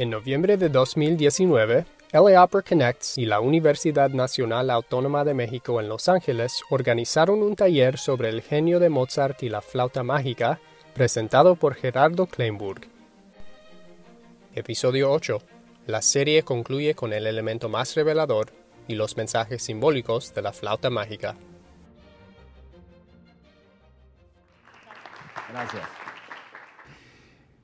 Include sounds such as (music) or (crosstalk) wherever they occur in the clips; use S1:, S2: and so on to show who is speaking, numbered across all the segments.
S1: En noviembre de 2019, LA Opera Connects y la Universidad Nacional Autónoma de México en Los Ángeles organizaron un taller sobre el genio de Mozart y la flauta mágica, presentado por Gerardo Kleinburg. Episodio 8. La serie concluye con el elemento más revelador y los mensajes simbólicos de la flauta mágica.
S2: Gracias.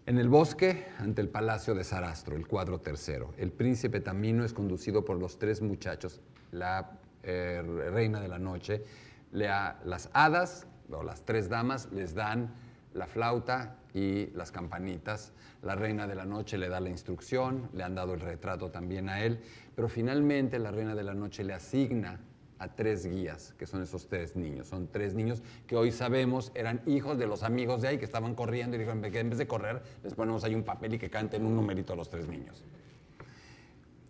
S2: En el bosque, ante el palacio de Sarastro, el cuadro tercero, el príncipe Tamino es conducido por los tres muchachos, la eh, reina de la noche, las hadas o las tres damas les dan la flauta y las campanitas. La reina de la noche le da la instrucción, le han dado el retrato también a él, pero finalmente la reina de la noche le asigna a tres guías, que son esos tres niños. Son tres niños que hoy sabemos eran hijos de los amigos de ahí que estaban corriendo y dijeron en vez de correr les ponemos ahí un papel y que canten un numerito a los tres niños.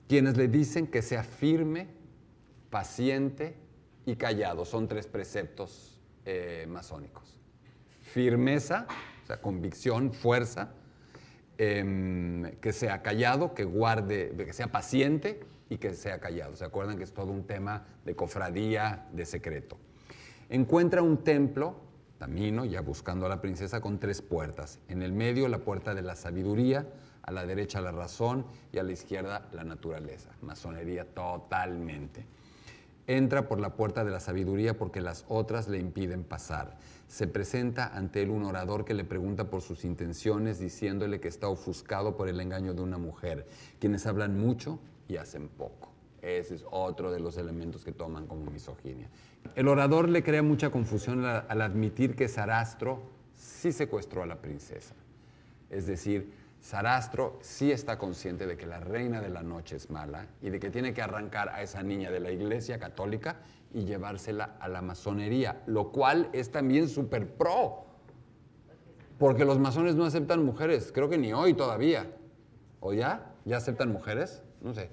S2: Quienes le dicen que sea firme, paciente y callado. Son tres preceptos eh, masónicos. Firmeza, o sea, convicción, fuerza, em, que sea callado, que guarde, que sea paciente y que sea callado. ¿Se acuerdan que es todo un tema de cofradía, de secreto? Encuentra un templo, Tamino, ya buscando a la princesa, con tres puertas. En el medio la puerta de la sabiduría, a la derecha la razón y a la izquierda la naturaleza. Masonería totalmente. Entra por la puerta de la sabiduría porque las otras le impiden pasar. Se presenta ante él un orador que le pregunta por sus intenciones, diciéndole que está ofuscado por el engaño de una mujer. Quienes hablan mucho y hacen poco. Ese es otro de los elementos que toman como misoginia. El orador le crea mucha confusión al admitir que Sarastro sí secuestró a la princesa. Es decir, Sarastro sí está consciente de que la reina de la noche es mala y de que tiene que arrancar a esa niña de la iglesia católica y llevársela a la masonería, lo cual es también súper pro, porque los masones no aceptan mujeres, creo que ni hoy todavía. ¿O ya? ¿Ya aceptan mujeres? no sé.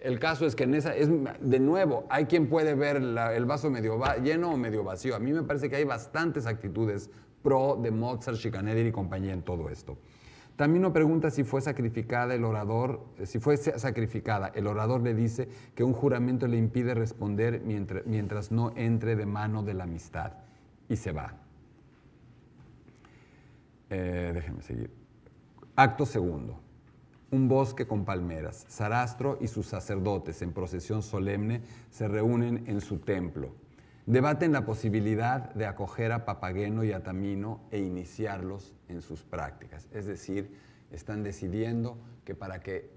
S2: El caso es que en esa, es, de nuevo, hay quien puede ver el vaso medio lleno o medio vacío. A mí me parece que hay bastantes actitudes pro de Mozart, Schikaneder y compañía en todo esto. También nos pregunta si fue sacrificada el orador, si fue sacrificada. El orador le dice que un juramento le impide responder mientras, mientras no entre de mano de la amistad. Y se va. Eh, déjenme seguir. Acto segundo un bosque con palmeras. Sarastro y sus sacerdotes en procesión solemne se reúnen en su templo. Debaten la posibilidad de acoger a Papageno y a Tamino e iniciarlos en sus prácticas. Es decir, están decidiendo que para que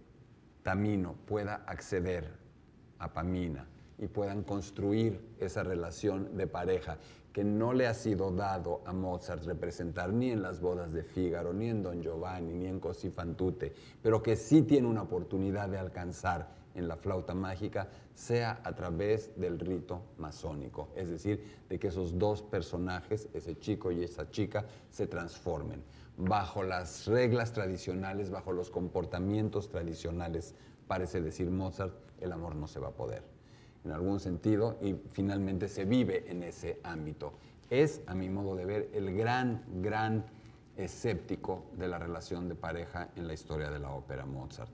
S2: Tamino pueda acceder a Pamina y puedan construir esa relación de pareja que no le ha sido dado a Mozart representar ni en las bodas de Fígaro, ni en Don Giovanni, ni en Così fan tutte, pero que sí tiene una oportunidad de alcanzar en la flauta mágica, sea a través del rito masónico, es decir, de que esos dos personajes, ese chico y esa chica, se transformen bajo las reglas tradicionales, bajo los comportamientos tradicionales, parece decir Mozart, el amor no se va a poder en algún sentido y finalmente se vive en ese ámbito. Es, a mi modo de ver, el gran, gran escéptico de la relación de pareja en la historia de la ópera Mozart.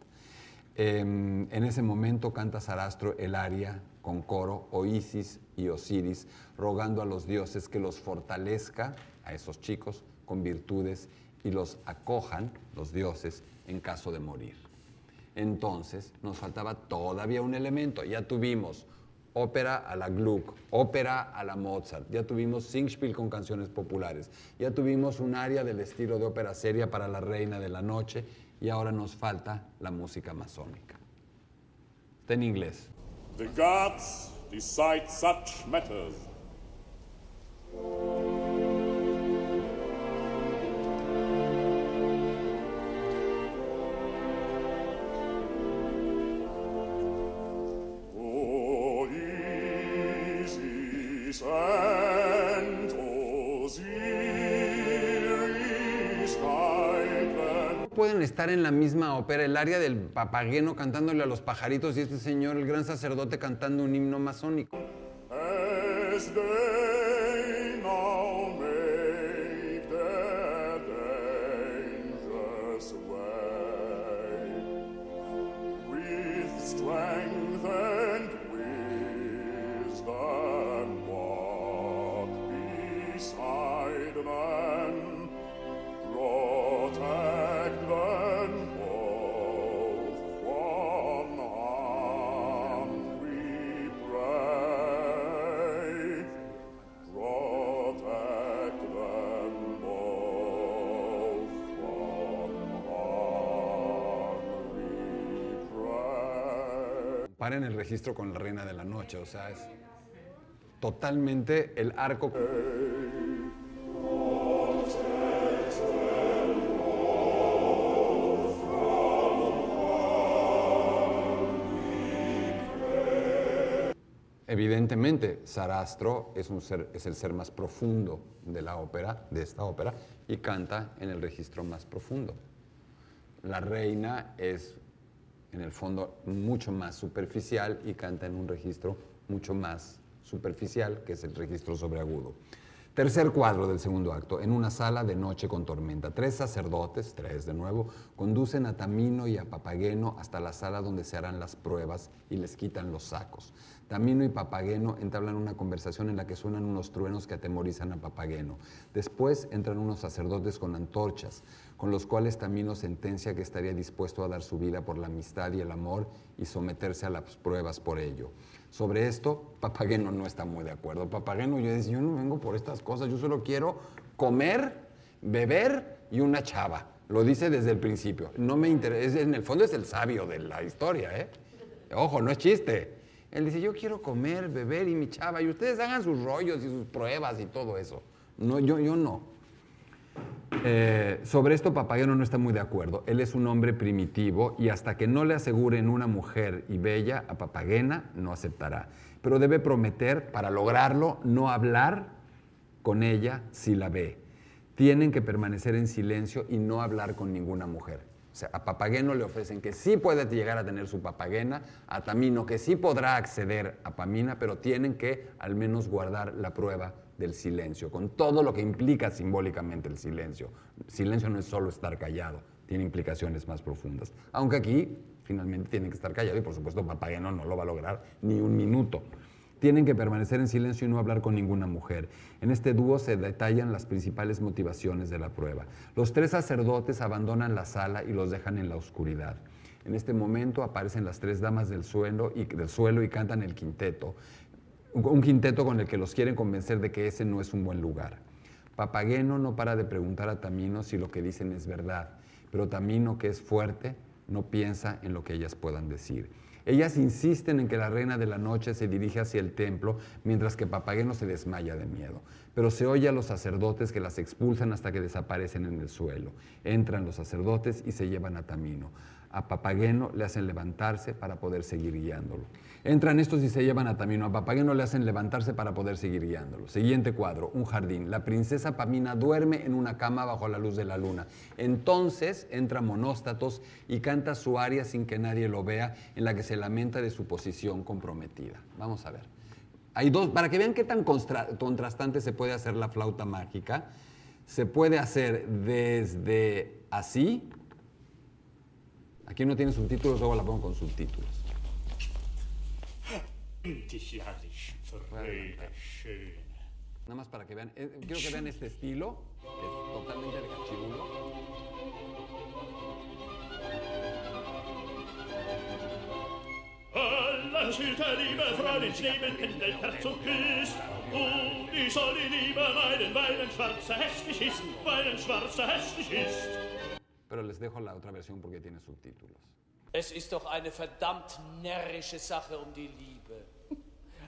S2: Em, en ese momento canta Sarastro el aria con coro, o Isis y Osiris, rogando a los dioses que los fortalezca, a esos chicos, con virtudes y los acojan, los dioses, en caso de morir. Entonces nos faltaba todavía un elemento. Ya tuvimos ópera a la Gluck, ópera a la Mozart, ya tuvimos Singspiel con canciones populares, ya tuvimos un área del estilo de ópera seria para la Reina de la Noche y ahora nos falta la música masónica. Está en inglés. The gods decide such matters. Pueden estar en la misma ópera, el área del papageno cantándole a los pajaritos y este señor, el gran sacerdote, cantando un himno masónico. Comparen el registro con la Reina de la Noche, o sea, es totalmente el arco. Evidentemente, Sarastro es, un ser, es el ser más profundo de la ópera, de esta ópera, y canta en el registro más profundo. La reina es, en el fondo, mucho más superficial y canta en un registro mucho más superficial, que es el registro sobreagudo. Tercer cuadro del segundo acto, en una sala de noche con tormenta. Tres sacerdotes, tres de nuevo, conducen a Tamino y a Papageno hasta la sala donde se harán las pruebas y les quitan los sacos. Tamino y Papageno entablan una conversación en la que suenan unos truenos que atemorizan a Papageno. Después entran unos sacerdotes con antorchas, con los cuales Tamino sentencia que estaría dispuesto a dar su vida por la amistad y el amor y someterse a las pruebas por ello. Sobre esto, Papageno no está muy de acuerdo. Papageno yo dice, yo no vengo por estas cosas, yo solo quiero comer, beber y una chava. Lo dice desde el principio. No me interesa, en el fondo es el sabio de la historia, ¿eh? Ojo, no es chiste. Él dice, yo quiero comer, beber y mi chava, y ustedes hagan sus rollos y sus pruebas y todo eso. No, yo, yo no. Eh, sobre esto Papageno no está muy de acuerdo. Él es un hombre primitivo y hasta que no le aseguren una mujer y bella a Papagena no aceptará. Pero debe prometer, para lograrlo, no hablar con ella si la ve. Tienen que permanecer en silencio y no hablar con ninguna mujer. O sea, a Papageno le ofrecen que sí puede llegar a tener su papagena, a Tamino que sí podrá acceder a Pamina, pero tienen que al menos guardar la prueba del silencio, con todo lo que implica simbólicamente el silencio. Silencio no es solo estar callado, tiene implicaciones más profundas. Aunque aquí finalmente tienen que estar callados y por supuesto Papageno no lo va a lograr ni un minuto. Tienen que permanecer en silencio y no hablar con ninguna mujer. En este dúo se detallan las principales motivaciones de la prueba. Los tres sacerdotes abandonan la sala y los dejan en la oscuridad. En este momento aparecen las tres damas del suelo y, del suelo y cantan el quinteto, un quinteto con el que los quieren convencer de que ese no es un buen lugar. Papageno no para de preguntar a Tamino si lo que dicen es verdad, pero Tamino, que es fuerte, no piensa en lo que ellas puedan decir. Ellas insisten en que la reina de la noche se dirige hacia el templo, mientras que Papageno se desmaya de miedo. Pero se oye a los sacerdotes que las expulsan hasta que desaparecen en el suelo. Entran los sacerdotes y se llevan a Tamino a Papageno le hacen levantarse para poder seguir guiándolo. Entran estos y se llevan a Tamino. A Papageno le hacen levantarse para poder seguir guiándolo. Siguiente cuadro, un jardín. La princesa Pamina duerme en una cama bajo la luz de la luna. Entonces entra Monóstatos y canta su aria sin que nadie lo vea, en la que se lamenta de su posición comprometida. Vamos a ver. Hay dos, para que vean qué tan contrastante se puede hacer la flauta mágica, se puede hacer desde así Aquí no tiene subtítulos, luego la pongo con subtítulos. Nada más para que vean, eh, quiero que vean este estilo, que es totalmente de cachirulo. Alla Schülte, liebe Freundin, Schneemen, kennt den Herzog küsst. Und ich soll die Liebe meiden, weil ein Schwarzer hässlich ist, weil ein Schwarzer hässlich ist. pero les dejo la otra versión porque tiene subtítulos.
S3: Es ist doch eine verdammt närrische Sache um die Liebe. (laughs)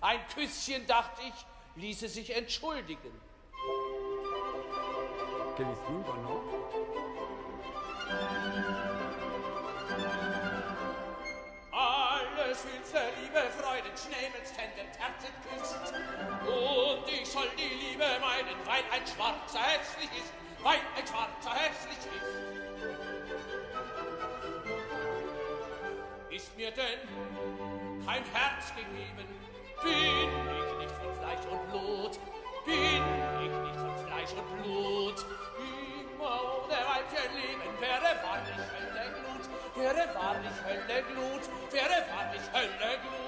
S3: Ein Küsschen, dachte ich, ließe sich entschuldigen.
S2: Qué distinto, ¿no?
S3: Liebe Freuden Terzen küsst. Und ich soll die Liebe meinen, weil ein Schwarzer hässlich ist, weil ein Schwarzer hässlich ist. ist mir denn kein Herz gegeben, bin ich nicht von Fleisch und Blut, bin ich nicht von Fleisch und Blut. Immer ohne Weibchen leben wäre wahrlich Hölle Glut, wäre wahrlich Hölle Glut, wäre wahrlich Hölle Glut.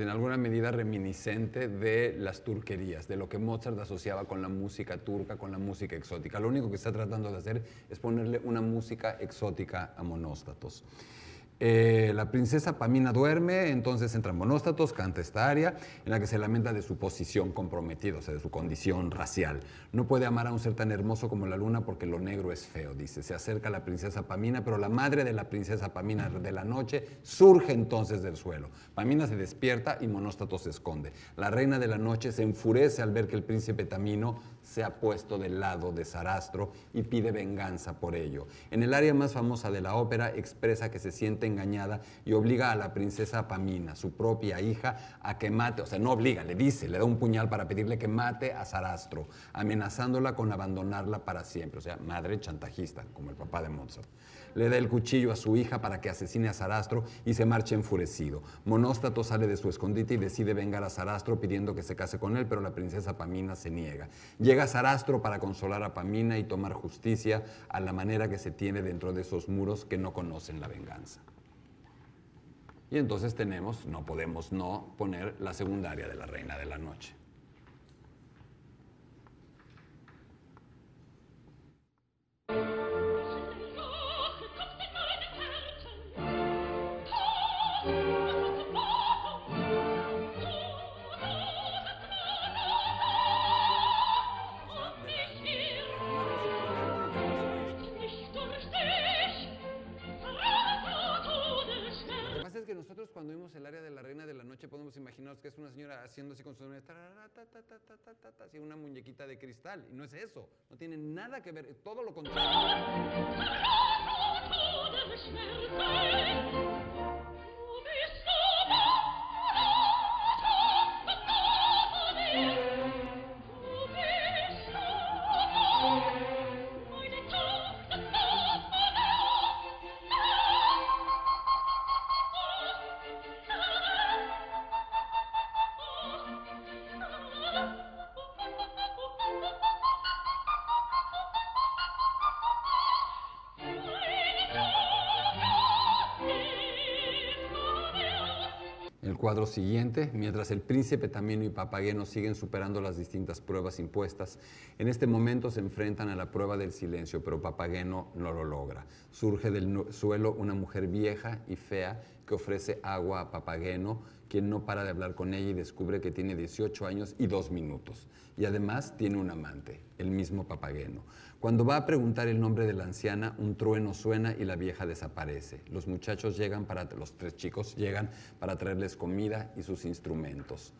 S2: En alguna medida reminiscente de las turquerías, de lo que Mozart asociaba con la música turca, con la música exótica. Lo único que está tratando de hacer es ponerle una música exótica a monóstatos. Eh, la princesa Pamina duerme, entonces entra Monóstatos, canta esta aria en la que se lamenta de su posición comprometida, o sea, de su condición racial. No puede amar a un ser tan hermoso como la luna porque lo negro es feo, dice. Se acerca la princesa Pamina, pero la madre de la princesa Pamina de la noche surge entonces del suelo. Pamina se despierta y Monóstatos se esconde. La reina de la noche se enfurece al ver que el príncipe Tamino se ha puesto del lado de Sarastro y pide venganza por ello. En el área más famosa de la ópera expresa que se siente engañada y obliga a la princesa Pamina, su propia hija, a que mate, o sea, no obliga, le dice, le da un puñal para pedirle que mate a Sarastro, amenazándola con abandonarla para siempre, o sea, madre chantajista, como el papá de Mozart le da el cuchillo a su hija para que asesine a Sarastro y se marcha enfurecido. Monóstato sale de su escondite y decide vengar a Sarastro pidiendo que se case con él, pero la princesa Pamina se niega. Llega Sarastro para consolar a Pamina y tomar justicia a la manera que se tiene dentro de esos muros que no conocen la venganza. Y entonces tenemos, no podemos no poner la secundaria de la Reina de la Noche. Que es una señora haciendo así con su así una muñequita de cristal. Y no es eso, no tiene nada que ver, todo lo contrario. Cuadro siguiente, mientras el príncipe Tamino y Papageno siguen superando las distintas pruebas impuestas, en este momento se enfrentan a la prueba del silencio, pero Papageno no lo logra. Surge del suelo una mujer vieja y fea que ofrece agua a Papageno, quien no para de hablar con ella y descubre que tiene 18 años y 2 minutos. Y además tiene un amante, el mismo Papageno. Cuando va a preguntar el nombre de la anciana, un trueno suena y la vieja desaparece. Los muchachos llegan para, los tres chicos llegan para traerles comida y sus instrumentos.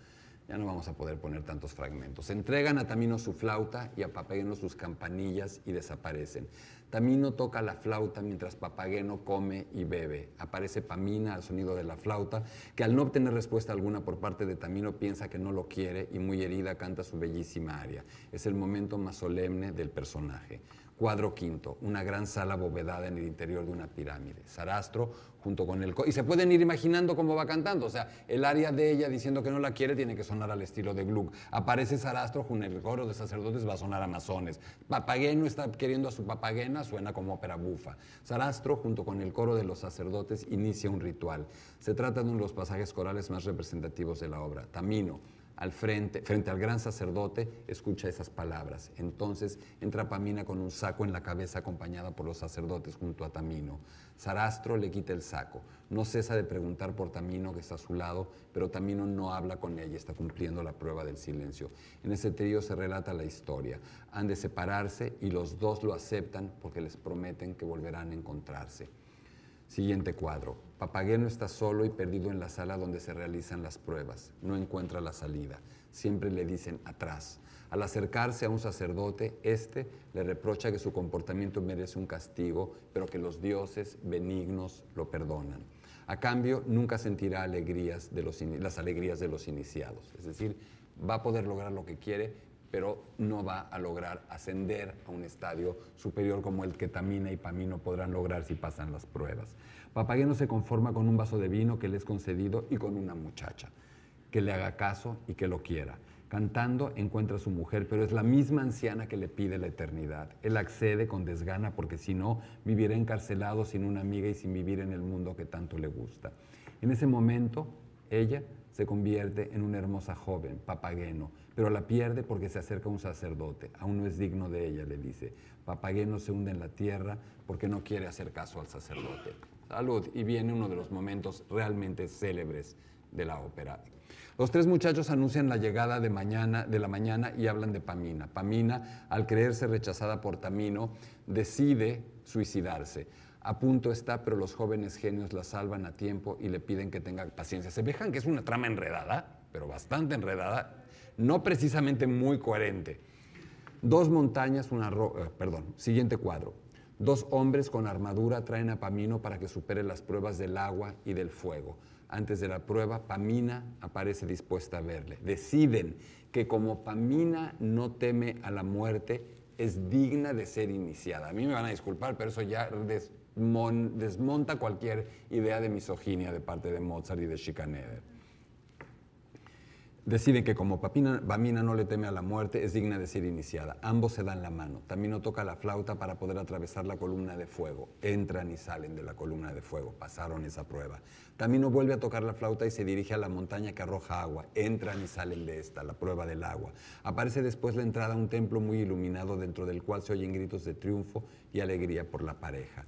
S2: Ya no vamos a poder poner tantos fragmentos. Entregan a Tamino su flauta y a Papageno sus campanillas y desaparecen. Tamino toca la flauta mientras Papageno come y bebe. Aparece Pamina al sonido de la flauta, que al no obtener respuesta alguna por parte de Tamino piensa que no lo quiere y muy herida canta su bellísima aria. Es el momento más solemne del personaje. Cuadro quinto, una gran sala abovedada en el interior de una pirámide. Sarastro junto con el... Y se pueden ir imaginando cómo va cantando. O sea, el área de ella diciendo que no la quiere tiene que sonar al estilo de Gluck. Aparece Sarastro junto el coro de sacerdotes va a sonar amazones. Papageno está queriendo a su papagena, suena como ópera bufa. Sarastro junto con el coro de los sacerdotes inicia un ritual. Se trata de uno de los pasajes corales más representativos de la obra. Tamino al frente, frente al gran sacerdote, escucha esas palabras. Entonces entra Pamina con un saco en la cabeza acompañada por los sacerdotes junto a Tamino. Sarastro le quita el saco. No cesa de preguntar por Tamino que está a su lado, pero Tamino no habla con ella, está cumpliendo la prueba del silencio. En ese trío se relata la historia. Han de separarse y los dos lo aceptan porque les prometen que volverán a encontrarse. Siguiente cuadro. Papageno está solo y perdido en la sala donde se realizan las pruebas. No encuentra la salida. Siempre le dicen atrás. Al acercarse a un sacerdote, éste le reprocha que su comportamiento merece un castigo, pero que los dioses benignos lo perdonan. A cambio, nunca sentirá alegrías de las alegrías de los iniciados. Es decir, va a poder lograr lo que quiere, pero no va a lograr ascender a un estadio superior como el que Tamina y Pamino podrán lograr si pasan las pruebas. Papageno se conforma con un vaso de vino que le es concedido y con una muchacha, que le haga caso y que lo quiera. Cantando encuentra a su mujer, pero es la misma anciana que le pide la eternidad. Él accede con desgana porque si no, vivirá encarcelado sin una amiga y sin vivir en el mundo que tanto le gusta. En ese momento, ella se convierte en una hermosa joven, Papageno, pero la pierde porque se acerca un sacerdote. Aún no es digno de ella, le dice. Papageno se hunde en la tierra porque no quiere hacer caso al sacerdote. Salud. Y viene uno de los momentos realmente célebres de la ópera. Los tres muchachos anuncian la llegada de, mañana, de la mañana y hablan de Pamina. Pamina, al creerse rechazada por Tamino, decide suicidarse. A punto está, pero los jóvenes genios la salvan a tiempo y le piden que tenga paciencia. Se vejan que es una trama enredada, pero bastante enredada, no precisamente muy coherente. Dos montañas, una roca, eh, perdón, siguiente cuadro. Dos hombres con armadura traen a Pamino para que supere las pruebas del agua y del fuego. Antes de la prueba, Pamina aparece dispuesta a verle. Deciden que como Pamina no teme a la muerte, es digna de ser iniciada. A mí me van a disculpar, pero eso ya desmonta cualquier idea de misoginia de parte de Mozart y de Schikaneder deciden que como Pamina no le teme a la muerte, es digna de ser iniciada. Ambos se dan la mano. Tamino toca la flauta para poder atravesar la columna de fuego. Entran y salen de la columna de fuego. Pasaron esa prueba. Tamino vuelve a tocar la flauta y se dirige a la montaña que arroja agua. Entran y salen de esta, la prueba del agua. Aparece después la entrada a un templo muy iluminado dentro del cual se oyen gritos de triunfo y alegría por la pareja.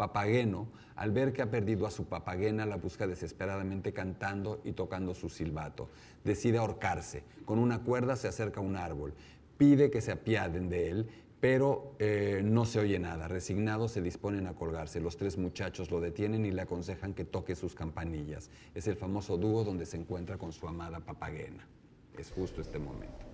S2: Papageno, al ver que ha perdido a su papagena, la busca desesperadamente cantando y tocando su silbato. Decide ahorcarse. Con una cuerda se acerca a un árbol. Pide que se apiaden de él, pero eh, no se oye nada. Resignados se disponen a colgarse. Los tres muchachos lo detienen y le aconsejan que toque sus campanillas. Es el famoso dúo donde se encuentra con su amada papagena. Es justo este momento.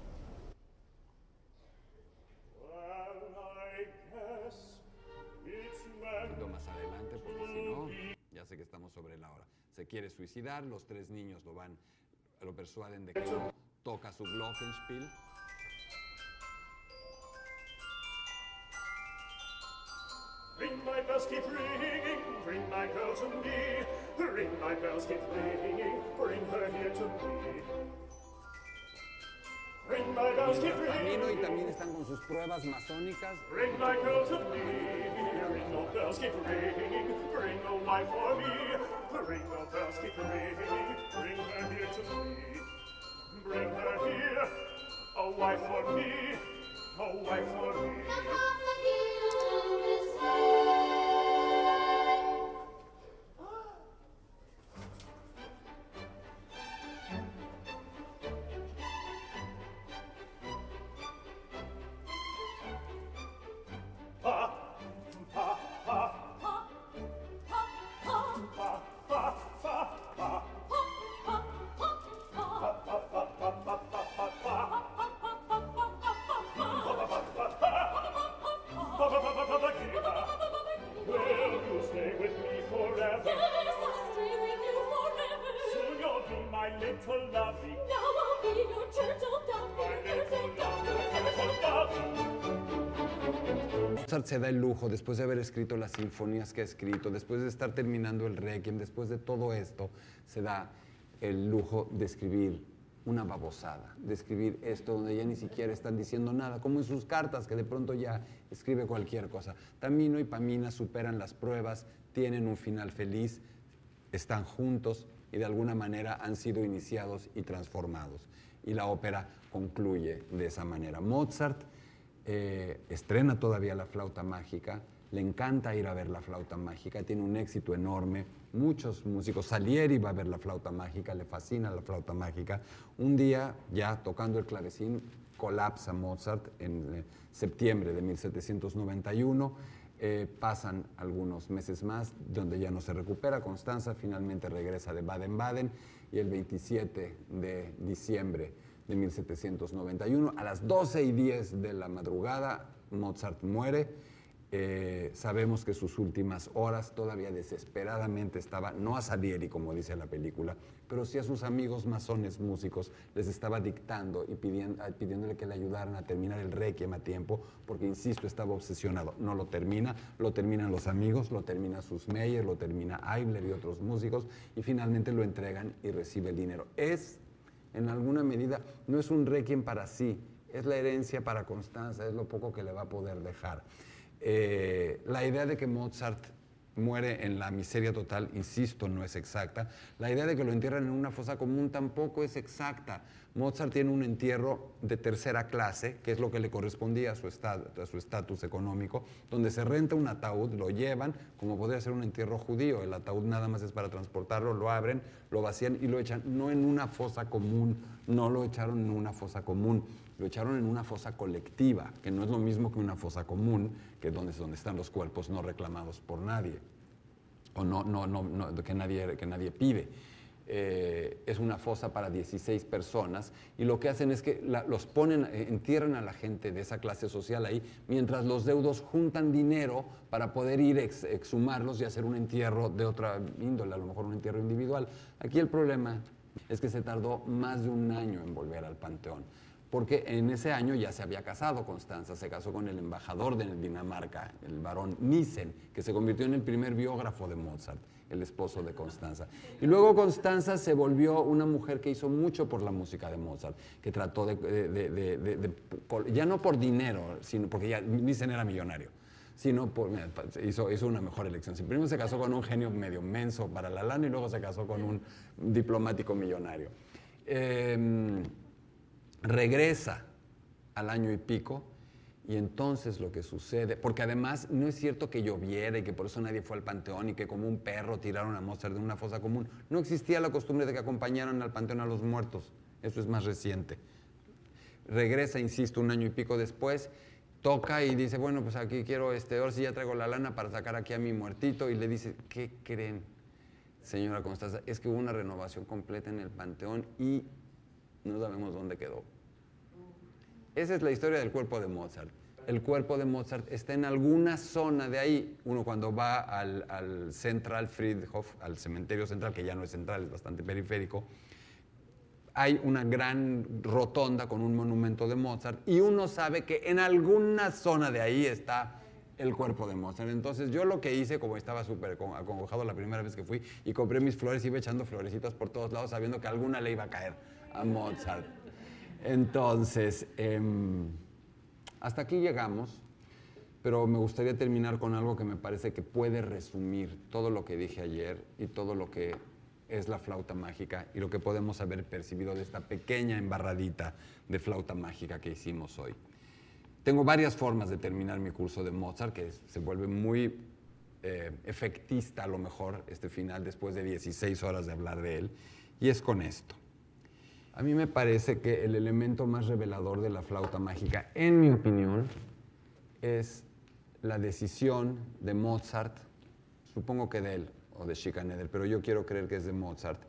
S2: Estamos sobre la hora. Se quiere suicidar, los tres niños lo van, lo persuaden de que no, toca su Glockenspiel. Ring my bells keep ringing, bring my girl to me. Ring my bells keep ringing, bring her here to me. Ring my bells keep ringing. y también están con sus pruebas masónicas. Ring my girl to me. bells keep ringing, bring a wife for me. Ring the bells keep ringing, bring her here to me. Bring her here, a wife for me, a wife for me. The complicated world is se da el lujo, después de haber escrito las sinfonías que ha escrito, después de estar terminando el Requiem, después de todo esto, se da el lujo de escribir una babosada, de escribir esto donde ya ni siquiera están diciendo nada, como en sus cartas, que de pronto ya escribe cualquier cosa. Tamino y Pamina superan las pruebas, tienen un final feliz, están juntos y de alguna manera han sido iniciados y transformados. Y la ópera concluye de esa manera. Mozart eh, estrena todavía la flauta mágica, le encanta ir a ver la flauta mágica, tiene un éxito enorme, muchos músicos, Salieri va a ver la flauta mágica, le fascina la flauta mágica. Un día, ya tocando el clavecín, colapsa Mozart en eh, septiembre de 1791. Eh, pasan algunos meses más donde ya no se recupera. Constanza finalmente regresa de Baden-Baden y el 27 de diciembre de 1791. A las 12 y 10 de la madrugada, Mozart muere. Eh, sabemos que sus últimas horas todavía desesperadamente estaba, no a Salieri como dice la película, pero sí a sus amigos masones músicos, les estaba dictando y pidiendo, pidiéndole que le ayudaran a terminar el requiem a tiempo, porque insisto, estaba obsesionado. No lo termina, lo terminan los amigos, lo termina sus Meyer, lo termina Eibler y otros músicos, y finalmente lo entregan y recibe el dinero. Es en alguna medida, no es un requiem para sí, es la herencia para Constanza, es lo poco que le va a poder dejar. Eh, la idea de que Mozart muere en la miseria total, insisto, no es exacta. La idea de que lo entierran en una fosa común tampoco es exacta. Mozart tiene un entierro de tercera clase, que es lo que le correspondía a su estatus económico, donde se renta un ataúd, lo llevan, como podría ser un entierro judío. El ataúd nada más es para transportarlo, lo abren, lo vacían y lo echan, no en una fosa común, no lo echaron en una fosa común, lo echaron en una fosa colectiva, que no es lo mismo que una fosa común, que es donde, donde están los cuerpos no reclamados por nadie, o no, no, no, que, nadie, que nadie pide. Eh, es una fosa para 16 personas y lo que hacen es que los ponen, eh, entierran a la gente de esa clase social ahí, mientras los deudos juntan dinero para poder ir exhumarlos y hacer un entierro de otra índole, a lo mejor un entierro individual. Aquí el problema es que se tardó más de un año en volver al panteón porque en ese año ya se había casado Constanza, se casó con el embajador de Dinamarca, el barón Nissen, que se convirtió en el primer biógrafo de Mozart, el esposo de Constanza. Y luego Constanza se volvió una mujer que hizo mucho por la música de Mozart, que trató de, ya no por dinero, sino porque ya Nissen era millonario, sino por, hizo, hizo, una mejor elección. Primero se casó con un genio medio menso para la lana y luego se casó con un diplomático millonario. Eh, regresa al año y pico y entonces lo que sucede, porque además no es cierto que lloviera y que por eso nadie fue al panteón y que como un perro tiraron a Mozart de una fosa común, no existía la costumbre de que acompañaran al panteón a los muertos, eso es más reciente. Regresa, insisto, un año y pico después, toca y dice, bueno, pues aquí quiero, este, ahora sí ya traigo la lana para sacar aquí a mi muertito y le dice, ¿qué creen, señora Constanza? Es que hubo una renovación completa en el panteón y no sabemos dónde quedó. Esa es la historia del cuerpo de Mozart. El cuerpo de Mozart está en alguna zona de ahí. Uno cuando va al, Central Friedhof, al cementerio central, que ya no es central, es bastante periférico, hay una gran rotonda con un monumento de Mozart y uno sabe que en alguna zona de ahí está el cuerpo de Mozart. Entonces yo lo que hice, como estaba súper acongojado la primera vez que fui y compré mis flores, iba echando florecitas por todos lados sabiendo que alguna le iba a caer a Mozart. Entonces, em, hasta aquí llegamos, pero me gustaría terminar con algo que me parece que puede resumir todo lo que dije ayer y todo lo que es la flauta mágica y lo que podemos haber percibido de esta pequeña embarradita de flauta mágica que hicimos hoy. Tengo varias formas de terminar mi curso de Mozart, que se vuelve muy eh, efectista a lo mejor este final después de 16 horas de hablar de él, y es con esto. A mí me parece que el elemento más revelador de la flauta mágica, en mi opinión, es la decisión de Mozart, supongo que de él o de Schikaneder, pero yo quiero creer que es de Mozart,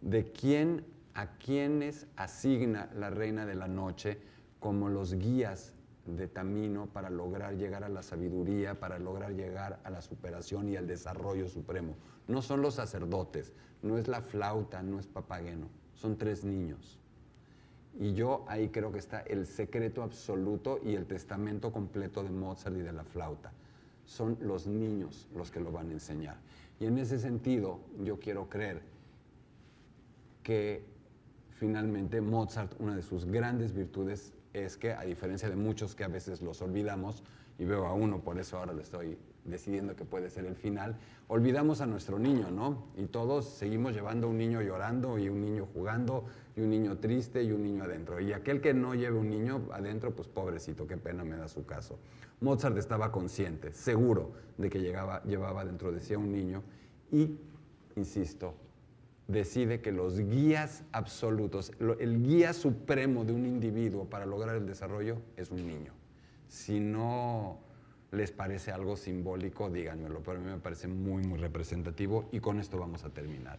S2: de quién a quienes asigna la reina de la noche como los guías de Tamino para lograr llegar a la sabiduría, para lograr llegar a la superación y al desarrollo supremo. No son los sacerdotes, no es la flauta, no es Papageno son tres niños. Y yo ahí creo que está el secreto absoluto y el testamento completo de Mozart y de la flauta. Son los niños los que lo van a enseñar. Y en ese sentido yo quiero creer que finalmente Mozart, una de sus grandes virtudes es que, a diferencia de muchos que a veces los olvidamos, y veo a uno, por eso ahora le estoy decidiendo que puede ser el final, olvidamos a nuestro niño, ¿no? Y todos seguimos llevando un niño llorando y un niño jugando y un niño triste y un niño adentro. Y aquel que no lleve un niño adentro, pues pobrecito, qué pena me da su caso. Mozart estaba consciente, seguro, de que llegaba, llevaba dentro de sí a un niño y, insisto, decide que los guías absolutos, el guía supremo de un individuo para lograr el desarrollo es un niño. Si no les parece algo simbólico, díganmelo, pero a mí me parece muy, muy representativo y con esto vamos a terminar.